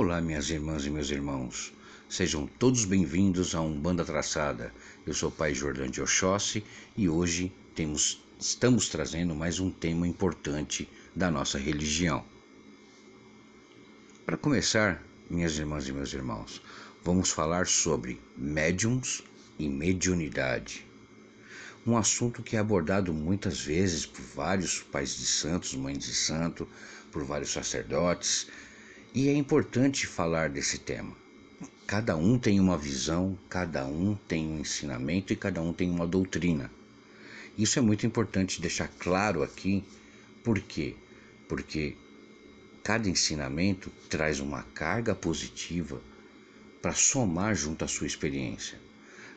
Olá, minhas irmãs e meus irmãos. Sejam todos bem-vindos a um Banda Traçada. Eu sou o Pai Jordão de Oxóssi e hoje temos, estamos trazendo mais um tema importante da nossa religião. Para começar, minhas irmãs e meus irmãos, vamos falar sobre médiums e mediunidade. Um assunto que é abordado muitas vezes por vários pais de santos, mães de santo, por vários sacerdotes, e é importante falar desse tema. Cada um tem uma visão, cada um tem um ensinamento e cada um tem uma doutrina. Isso é muito importante deixar claro aqui, por quê? Porque cada ensinamento traz uma carga positiva para somar junto à sua experiência.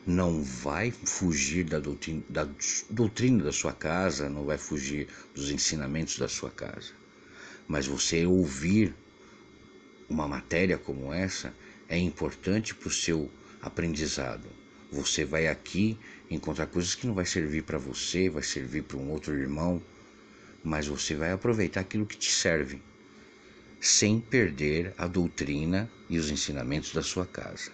Não vai fugir da doutrina, da doutrina da sua casa, não vai fugir dos ensinamentos da sua casa. Mas você ouvir uma matéria como essa é importante para o seu aprendizado. Você vai aqui encontrar coisas que não vai servir para você, vai servir para um outro irmão, mas você vai aproveitar aquilo que te serve, sem perder a doutrina e os ensinamentos da sua casa.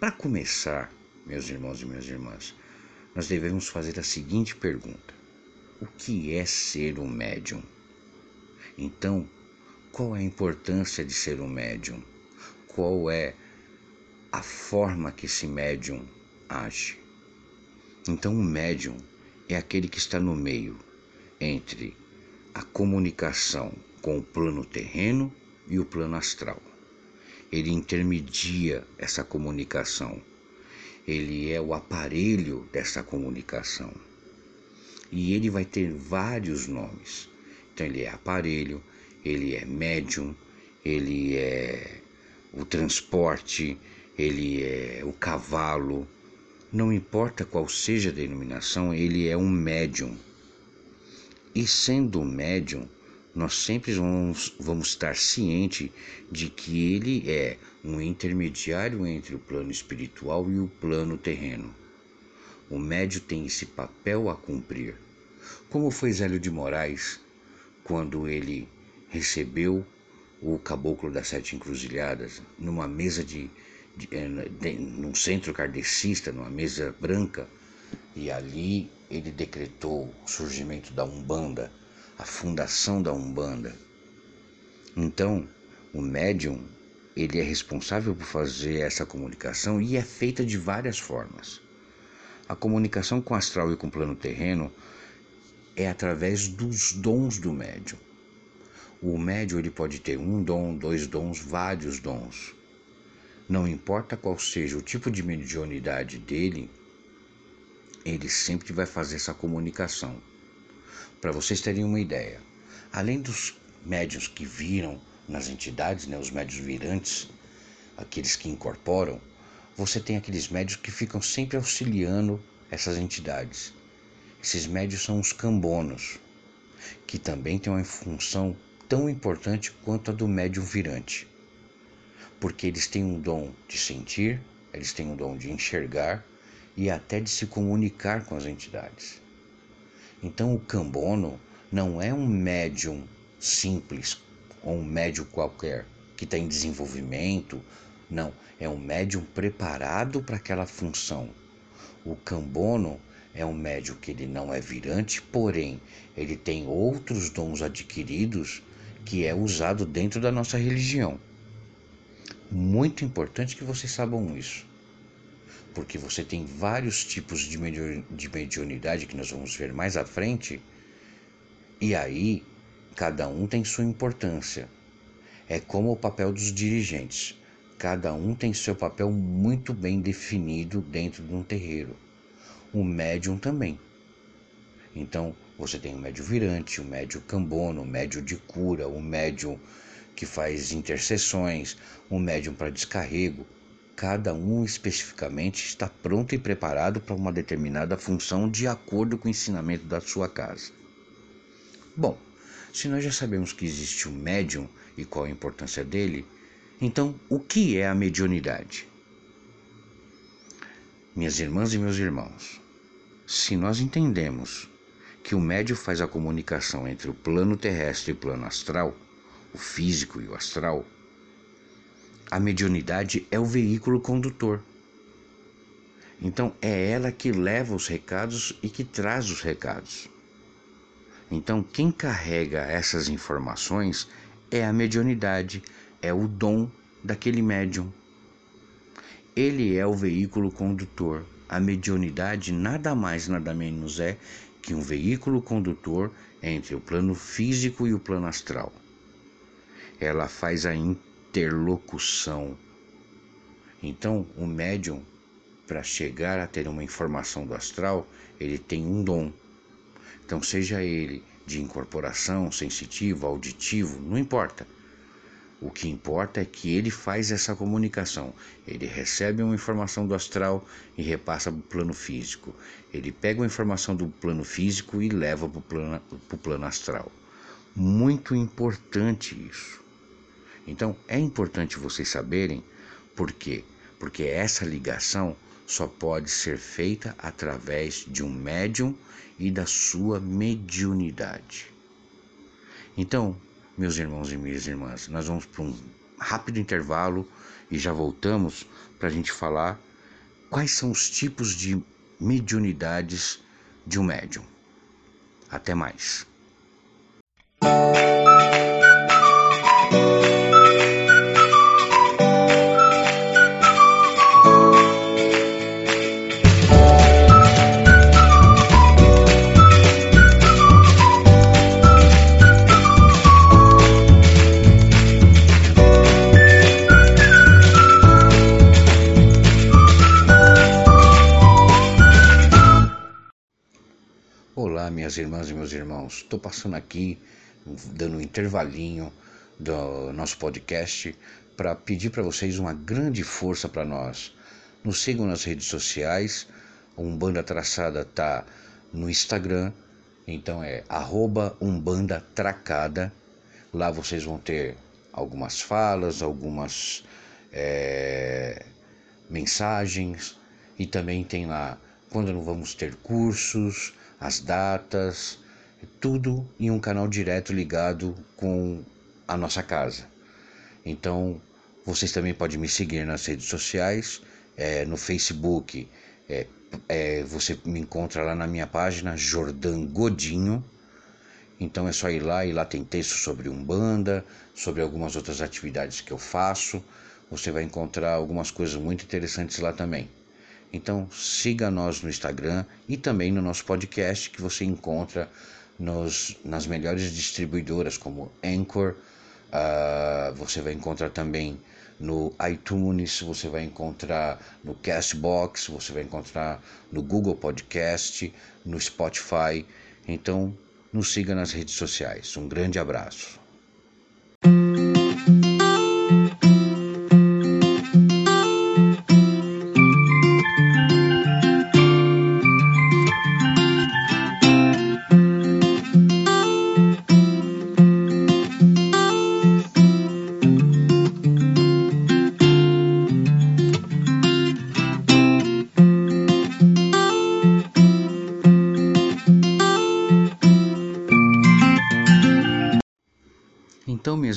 Para começar, meus irmãos e minhas irmãs, nós devemos fazer a seguinte pergunta: O que é ser um médium? Então, qual é a importância de ser um médium? Qual é a forma que esse médium age? Então, o médium é aquele que está no meio entre a comunicação com o plano terreno e o plano astral. Ele intermedia essa comunicação. Ele é o aparelho dessa comunicação. E ele vai ter vários nomes. Então, ele é aparelho, ele é médium, ele é o transporte, ele é o cavalo. Não importa qual seja a denominação, ele é um médium. E sendo um médium, nós sempre vamos, vamos estar cientes de que ele é um intermediário entre o plano espiritual e o plano terreno. O médium tem esse papel a cumprir. Como foi Zélio de Moraes quando ele recebeu o caboclo das sete encruzilhadas numa mesa de, de, eh, de num centro kardecista, numa mesa branca, e ali ele decretou o surgimento da Umbanda, a fundação da Umbanda. Então, o médium, ele é responsável por fazer essa comunicação e é feita de várias formas. A comunicação com o astral e com o plano terreno é através dos dons do médium. O médio ele pode ter um dom, dois dons, vários dons. Não importa qual seja o tipo de mediunidade dele, ele sempre vai fazer essa comunicação. Para vocês terem uma ideia, além dos médios que viram nas entidades, né, os médios virantes, aqueles que incorporam, você tem aqueles médios que ficam sempre auxiliando essas entidades. Esses médios são os cambonos, que também têm uma função tão importante quanto a do médium virante, porque eles têm um dom de sentir, eles têm um dom de enxergar e até de se comunicar com as entidades. Então o cambono não é um médium simples ou um médium qualquer que está em desenvolvimento, não, é um médium preparado para aquela função. O cambono é um médium que ele não é virante, porém ele tem outros dons adquiridos que é usado dentro da nossa religião. Muito importante que vocês saibam isso, porque você tem vários tipos de, de mediunidade que nós vamos ver mais à frente, e aí cada um tem sua importância. É como o papel dos dirigentes. Cada um tem seu papel muito bem definido dentro de um terreiro. O médium também. Então, você tem o médio virante, o médio cambono, o médio de cura, o médium que faz intercessões, o médium para descarrego. Cada um especificamente está pronto e preparado para uma determinada função de acordo com o ensinamento da sua casa. Bom, se nós já sabemos que existe o médium e qual a importância dele, então o que é a mediunidade? Minhas irmãs e meus irmãos, se nós entendemos que o médio faz a comunicação entre o plano terrestre e o plano astral, o físico e o astral, a mediunidade é o veículo condutor. Então é ela que leva os recados e que traz os recados. Então quem carrega essas informações é a mediunidade, é o dom daquele médium. Ele é o veículo condutor. A mediunidade nada mais, nada menos é que um veículo condutor entre o plano físico e o plano astral. Ela faz a interlocução. Então, o médium para chegar a ter uma informação do astral, ele tem um dom. Então, seja ele de incorporação, sensitivo, auditivo, não importa. O que importa é que ele faz essa comunicação. Ele recebe uma informação do astral e repassa para o plano físico. Ele pega uma informação do plano físico e leva para o plano, plano astral. Muito importante isso. Então é importante vocês saberem por quê? Porque essa ligação só pode ser feita através de um médium e da sua mediunidade. Então, meus irmãos e minhas irmãs, nós vamos para um rápido intervalo e já voltamos para a gente falar quais são os tipos de mediunidades de um médium. Até mais. Minhas irmãs e meus irmãos. Estou passando aqui, dando um intervalinho do nosso podcast para pedir para vocês uma grande força para nós. Nos sigam nas redes sociais. Umbanda Traçada tá no Instagram, então é Umbanda Tracada. Lá vocês vão ter algumas falas, algumas é, mensagens e também tem lá quando não vamos ter cursos, as datas, tudo em um canal direto ligado com a nossa casa. Então, vocês também podem me seguir nas redes sociais, é, no Facebook, é, é, você me encontra lá na minha página Jordan Godinho. Então é só ir lá e lá tem texto sobre Umbanda, sobre algumas outras atividades que eu faço. Você vai encontrar algumas coisas muito interessantes lá também. Então siga nós no Instagram e também no nosso podcast que você encontra nos, nas melhores distribuidoras como Anchor, uh, você vai encontrar também no iTunes, você vai encontrar no Castbox, você vai encontrar no Google Podcast, no Spotify. Então nos siga nas redes sociais. Um grande abraço.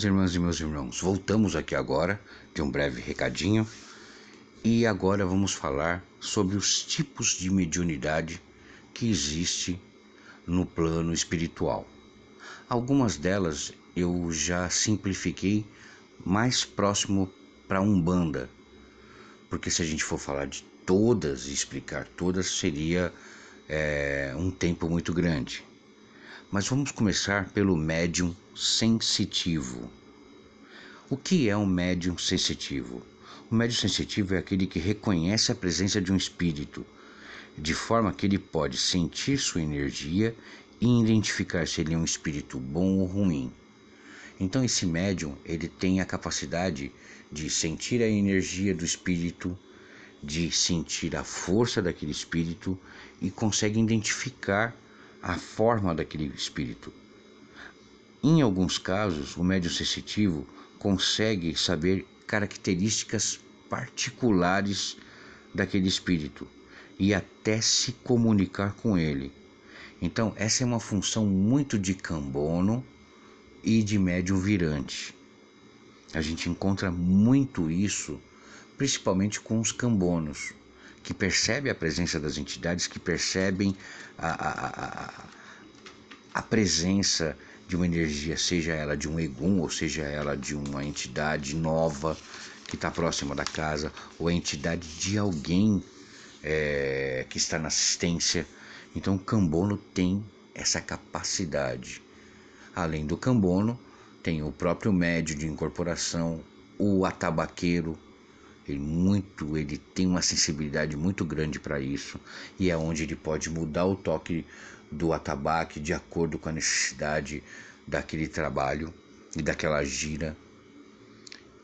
Irmãs e meus irmãos, voltamos aqui agora de um breve recadinho e agora vamos falar sobre os tipos de mediunidade que existe no plano espiritual. Algumas delas eu já simplifiquei mais próximo para Umbanda, porque se a gente for falar de todas e explicar todas seria é, um tempo muito grande. Mas vamos começar pelo médium sensitivo. O que é um médium sensitivo? O médium sensitivo é aquele que reconhece a presença de um espírito, de forma que ele pode sentir sua energia e identificar se ele é um espírito bom ou ruim. Então esse médium, ele tem a capacidade de sentir a energia do espírito, de sentir a força daquele espírito e consegue identificar a forma daquele espírito. Em alguns casos, o médium sensitivo consegue saber características particulares daquele espírito e até se comunicar com ele. Então, essa é uma função muito de cambono e de médium virante. A gente encontra muito isso, principalmente com os cambonos, que percebem a presença das entidades, que percebem a, a, a, a presença de uma energia, seja ela de um egum, ou seja ela de uma entidade nova que está próxima da casa, ou a entidade de alguém é, que está na assistência. Então o cambono tem essa capacidade. Além do cambono, tem o próprio médio de incorporação, o atabaqueiro, ele muito, ele tem uma sensibilidade muito grande para isso e é onde ele pode mudar o toque do atabaque de acordo com a necessidade daquele trabalho e daquela gira.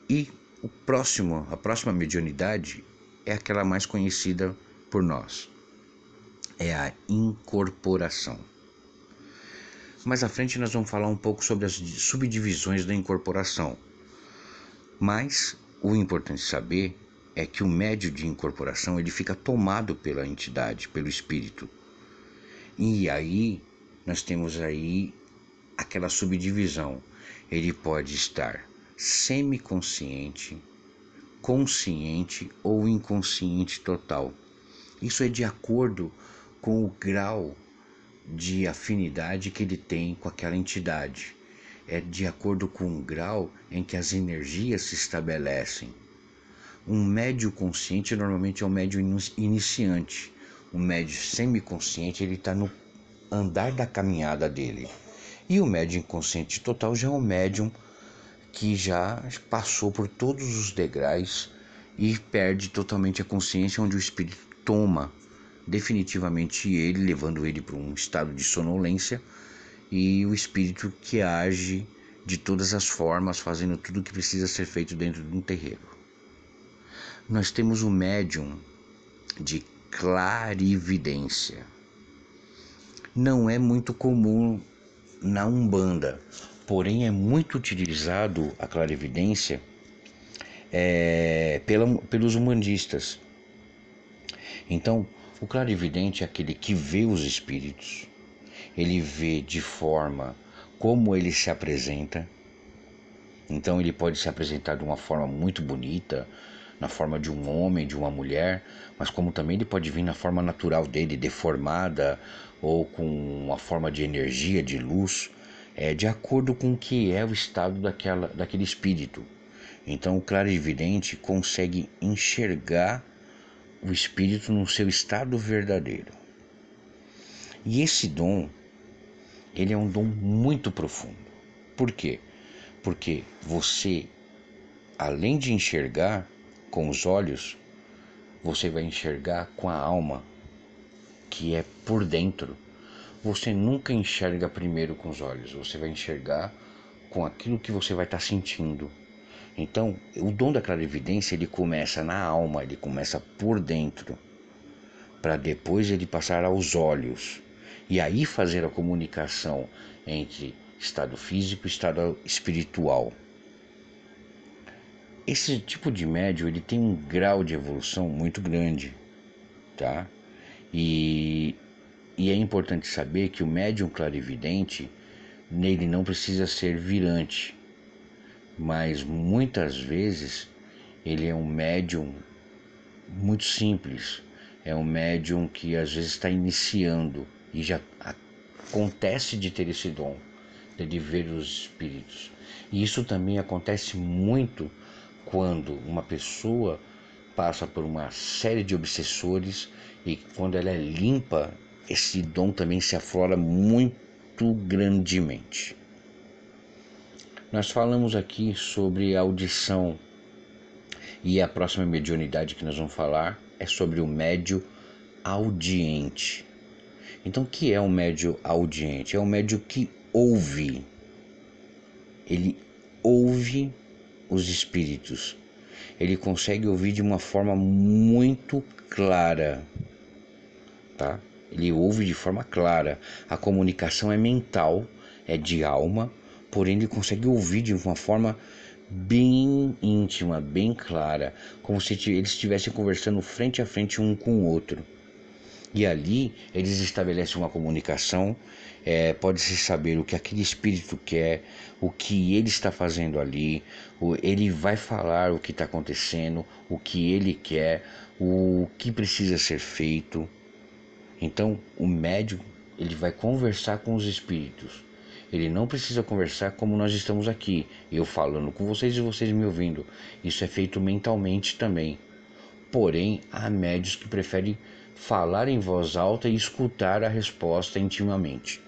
E o próximo, a próxima mediunidade é aquela mais conhecida por nós. É a incorporação. Mais à frente nós vamos falar um pouco sobre as subdivisões da incorporação. Mas o importante saber é que o médio de incorporação ele fica tomado pela entidade, pelo espírito. E aí nós temos aí aquela subdivisão. Ele pode estar semiconsciente, consciente ou inconsciente total. Isso é de acordo com o grau de afinidade que ele tem com aquela entidade. É de acordo com o grau em que as energias se estabelecem. Um médio consciente normalmente é um médio iniciante. Um médio semiconsciente ele está no andar da caminhada dele. E o médium inconsciente total já é um médium que já passou por todos os degraus e perde totalmente a consciência, onde o espírito toma definitivamente ele, levando ele para um estado de sonolência, e o espírito que age de todas as formas, fazendo tudo o que precisa ser feito dentro de um terreiro. Nós temos o médium de clarividência. Não é muito comum na Umbanda, porém é muito utilizado a clarividência é, pela, pelos umbandistas. Então, o clarividente é aquele que vê os espíritos, ele vê de forma como ele se apresenta. Então, ele pode se apresentar de uma forma muito bonita, na forma de um homem, de uma mulher, mas como também ele pode vir na forma natural dele, deformada ou com uma forma de energia, de luz, é, de acordo com o que é o estado daquela, daquele espírito. Então o clarividente consegue enxergar o espírito no seu estado verdadeiro. E esse dom, ele é um dom muito profundo. Por quê? Porque você, além de enxergar, com os olhos, você vai enxergar com a alma, que é por dentro. Você nunca enxerga primeiro com os olhos, você vai enxergar com aquilo que você vai estar sentindo. Então, o dom da clarividência ele começa na alma, ele começa por dentro, para depois ele passar aos olhos e aí fazer a comunicação entre estado físico e estado espiritual. Esse tipo de médio ele tem um grau de evolução muito grande, tá? E, e é importante saber que o médium clarividente nele não precisa ser virante, mas muitas vezes ele é um médium muito simples, é um médium que às vezes está iniciando e já acontece de ter esse dom de ver os espíritos. E isso também acontece muito quando uma pessoa passa por uma série de obsessores e quando ela é limpa, esse dom também se aflora muito grandemente. Nós falamos aqui sobre audição e a próxima mediunidade que nós vamos falar é sobre o médio audiente. Então, o que é o médio audiente? É o médio que ouve. Ele ouve os espíritos. Ele consegue ouvir de uma forma muito clara, tá? Ele ouve de forma clara. A comunicação é mental, é de alma, porém ele consegue ouvir de uma forma bem íntima, bem clara, como se eles estivessem conversando frente a frente um com o outro. E ali eles estabelecem uma comunicação, é, pode-se saber o que aquele espírito quer, o que ele está fazendo ali, o, ele vai falar o que está acontecendo, o que ele quer, o que precisa ser feito. Então o médium ele vai conversar com os espíritos. Ele não precisa conversar como nós estamos aqui, eu falando com vocês e vocês me ouvindo. Isso é feito mentalmente também. Porém, há médios que preferem falar em voz alta e escutar a resposta intimamente.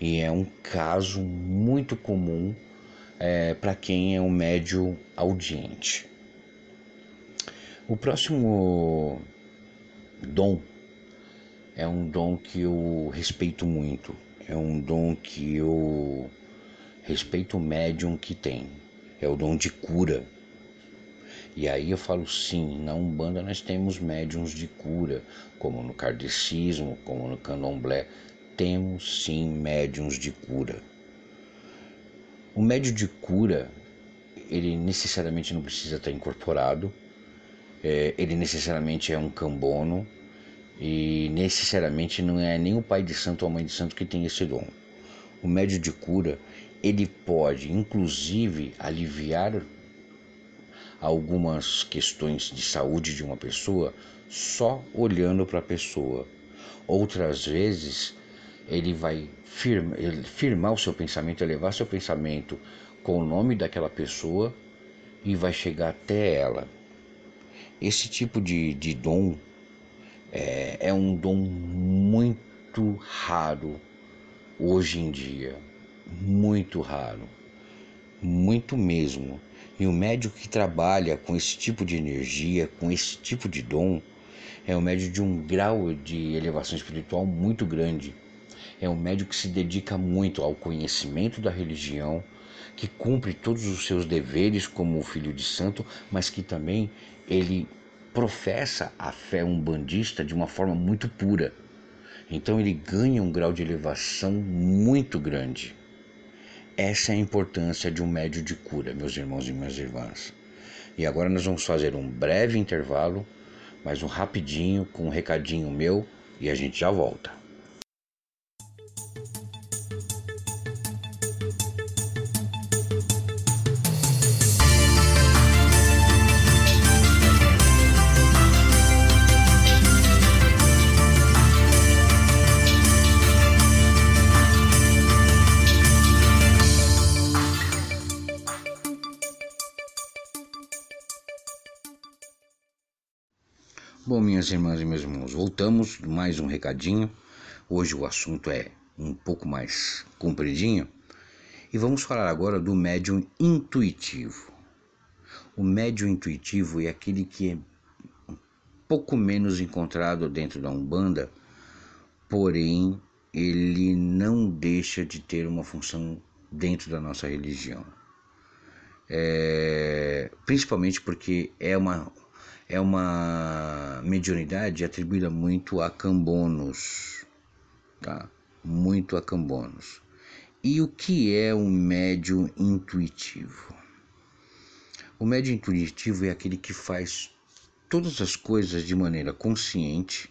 E é um caso muito comum é, para quem é um médio audiente. O próximo dom é um dom que eu respeito muito, é um dom que eu respeito o médium que tem, é o dom de cura. E aí eu falo sim, na Umbanda nós temos médiums de cura, como no kardecismo, como no candomblé, temos sim médiums de cura. O médium de cura, ele necessariamente não precisa estar incorporado, é, ele necessariamente é um cambono e necessariamente não é nem o pai de santo ou a mãe de santo que tem esse dom. O médium de cura, ele pode inclusive aliviar algumas questões de saúde de uma pessoa só olhando para a pessoa. Outras vezes ele vai firma, ele firmar o seu pensamento, elevar seu pensamento com o nome daquela pessoa e vai chegar até ela. Esse tipo de, de dom é, é um dom muito raro hoje em dia. Muito raro. Muito mesmo. E o médico que trabalha com esse tipo de energia, com esse tipo de dom, é um médico de um grau de elevação espiritual muito grande. É um médico que se dedica muito ao conhecimento da religião, que cumpre todos os seus deveres como filho de santo, mas que também ele professa a fé umbandista de uma forma muito pura. Então ele ganha um grau de elevação muito grande. Essa é a importância de um médio de cura, meus irmãos e minhas irmãs. E agora nós vamos fazer um breve intervalo, mas um rapidinho com um recadinho meu e a gente já volta. Bom, minhas irmãs e meus irmãos, voltamos mais um recadinho. Hoje o assunto é um pouco mais compridinho e vamos falar agora do médium intuitivo. O médium intuitivo é aquele que é um pouco menos encontrado dentro da Umbanda, porém ele não deixa de ter uma função dentro da nossa religião. É, principalmente porque é uma é uma mediunidade atribuída muito a Cambonos, tá? Muito a Cambonos. E o que é um médium intuitivo? O médium intuitivo é aquele que faz todas as coisas de maneira consciente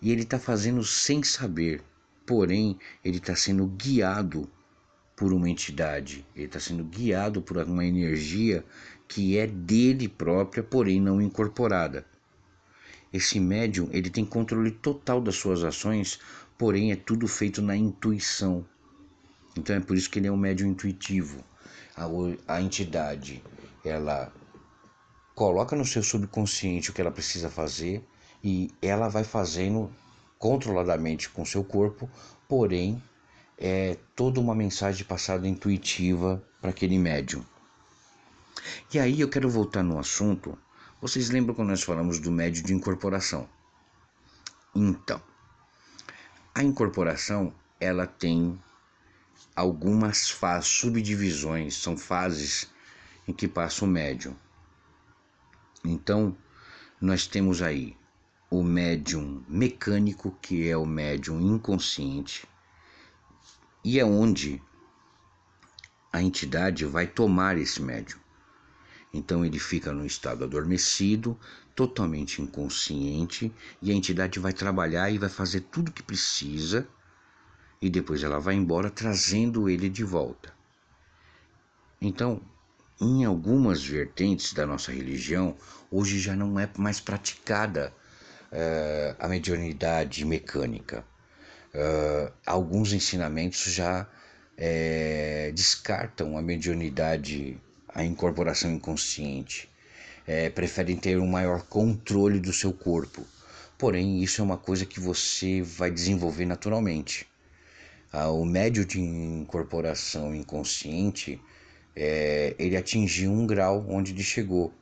e ele está fazendo sem saber, porém ele está sendo guiado por uma entidade, ele está sendo guiado por uma energia que é dele própria, porém não incorporada. Esse médium ele tem controle total das suas ações, porém é tudo feito na intuição. Então é por isso que ele é um médium intuitivo. A, a entidade ela coloca no seu subconsciente o que ela precisa fazer e ela vai fazendo controladamente com seu corpo, porém é toda uma mensagem passada intuitiva para aquele médium. E aí eu quero voltar no assunto. Vocês lembram quando nós falamos do médio de incorporação? Então, a incorporação ela tem algumas fases, subdivisões, são fases em que passa o médium. Então, nós temos aí o médium mecânico, que é o médium inconsciente, e é onde a entidade vai tomar esse médium. Então ele fica no estado adormecido, totalmente inconsciente e a entidade vai trabalhar e vai fazer tudo o que precisa e depois ela vai embora trazendo ele de volta. Então, em algumas vertentes da nossa religião, hoje já não é mais praticada uh, a mediunidade mecânica. Uh, alguns ensinamentos já é, descartam a mediunidade, a incorporação inconsciente, é, preferem ter um maior controle do seu corpo. Porém, isso é uma coisa que você vai desenvolver naturalmente. Ah, o médio de incorporação inconsciente é, ele atingiu um grau onde ele chegou.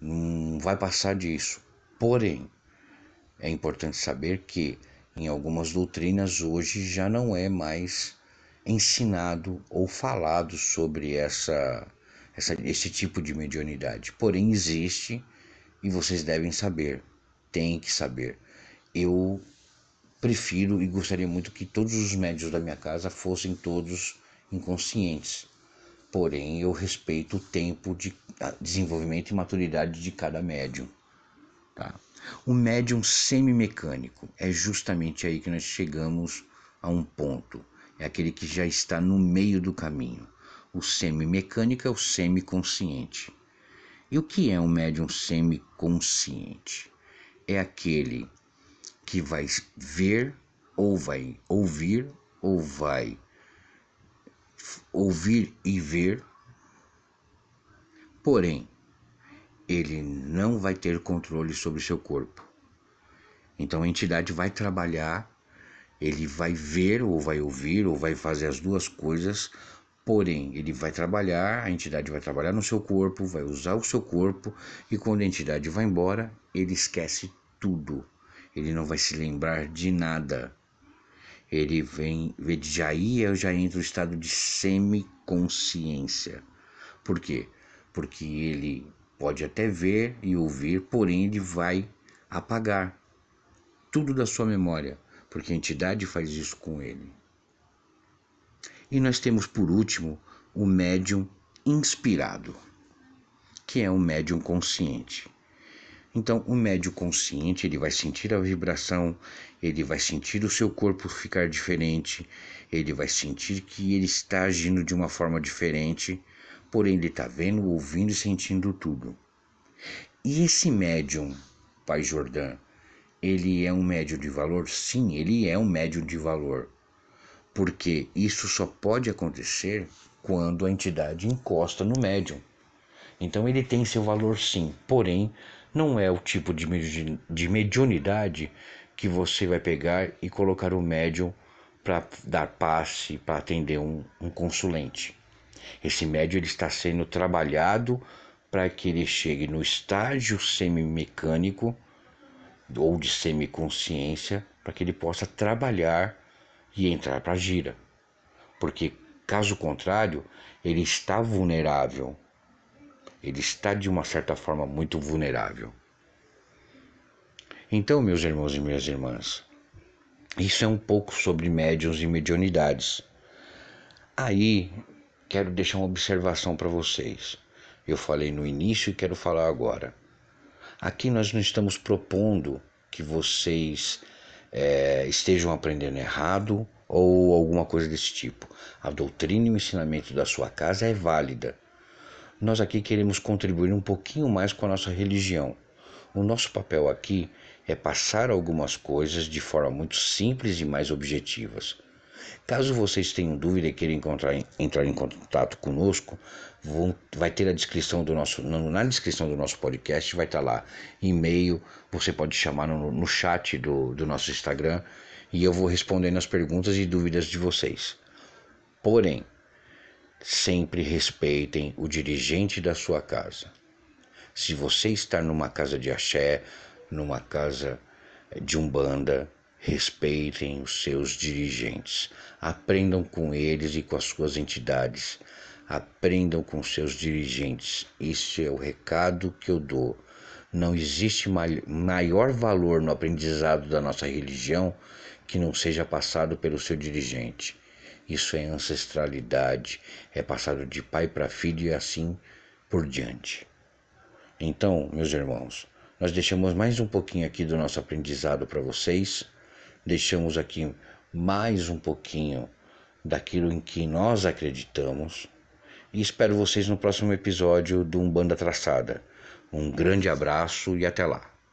Não vai passar disso. Porém, é importante saber que em algumas doutrinas hoje já não é mais ensinado ou falado sobre essa, essa esse tipo de mediunidade. Porém, existe e vocês devem saber, têm que saber. Eu prefiro e gostaria muito que todos os médios da minha casa fossem todos inconscientes porém eu respeito o tempo de desenvolvimento e maturidade de cada médium. Tá? O médium semimecânico é justamente aí que nós chegamos a um ponto. É aquele que já está no meio do caminho. O semimecânico é o semiconsciente. E o que é um médium semiconsciente? É aquele que vai ver, ou vai ouvir, ou vai ouvir e ver, porém, ele não vai ter controle sobre seu corpo. Então a entidade vai trabalhar, ele vai ver ou vai ouvir ou vai fazer as duas coisas, porém ele vai trabalhar, a entidade vai trabalhar no seu corpo, vai usar o seu corpo e quando a entidade vai embora, ele esquece tudo. Ele não vai se lembrar de nada ele vem, já ia, já entra no estado de semiconsciência. Por quê? Porque ele pode até ver e ouvir, porém ele vai apagar tudo da sua memória, porque a entidade faz isso com ele. E nós temos por último o médium inspirado, que é um médium consciente. Então, o médio consciente, ele vai sentir a vibração, ele vai sentir o seu corpo ficar diferente, ele vai sentir que ele está agindo de uma forma diferente, porém ele está vendo, ouvindo e sentindo tudo. E esse médium, Pai Jordã, ele é um médium de valor? Sim, ele é um médium de valor. Porque isso só pode acontecer quando a entidade encosta no médium. Então ele tem seu valor sim, porém não é o tipo de, de mediunidade que você vai pegar e colocar o médium para dar passe, para atender um, um consulente. Esse médium ele está sendo trabalhado para que ele chegue no estágio semimecânico ou de semiconsciência, para que ele possa trabalhar e entrar para a gira. Porque caso contrário, ele está vulnerável ele está de uma certa forma muito vulnerável. Então, meus irmãos e minhas irmãs, isso é um pouco sobre médiuns e mediunidades. Aí, quero deixar uma observação para vocês. Eu falei no início e quero falar agora. Aqui nós não estamos propondo que vocês é, estejam aprendendo errado ou alguma coisa desse tipo. A doutrina e o ensinamento da sua casa é válida nós aqui queremos contribuir um pouquinho mais com a nossa religião. O nosso papel aqui é passar algumas coisas de forma muito simples e mais objetivas. Caso vocês tenham dúvida e queiram encontrar, entrar em contato conosco, vão, vai ter a descrição do nosso, na descrição do nosso podcast vai estar lá e-mail, você pode chamar no, no chat do, do nosso Instagram e eu vou respondendo as perguntas e dúvidas de vocês. Porém, Sempre respeitem o dirigente da sua casa. Se você está numa casa de axé, numa casa de umbanda, respeitem os seus dirigentes. Aprendam com eles e com as suas entidades. Aprendam com seus dirigentes. Isso é o recado que eu dou. Não existe maior valor no aprendizado da nossa religião que não seja passado pelo seu dirigente. Isso é ancestralidade, é passado de pai para filho e assim por diante. Então, meus irmãos, Nós deixamos mais um pouquinho aqui do nosso aprendizado para vocês, deixamos aqui mais um pouquinho daquilo em que nós acreditamos e espero vocês no próximo episódio do Umbanda Traçada. Um grande abraço e até lá.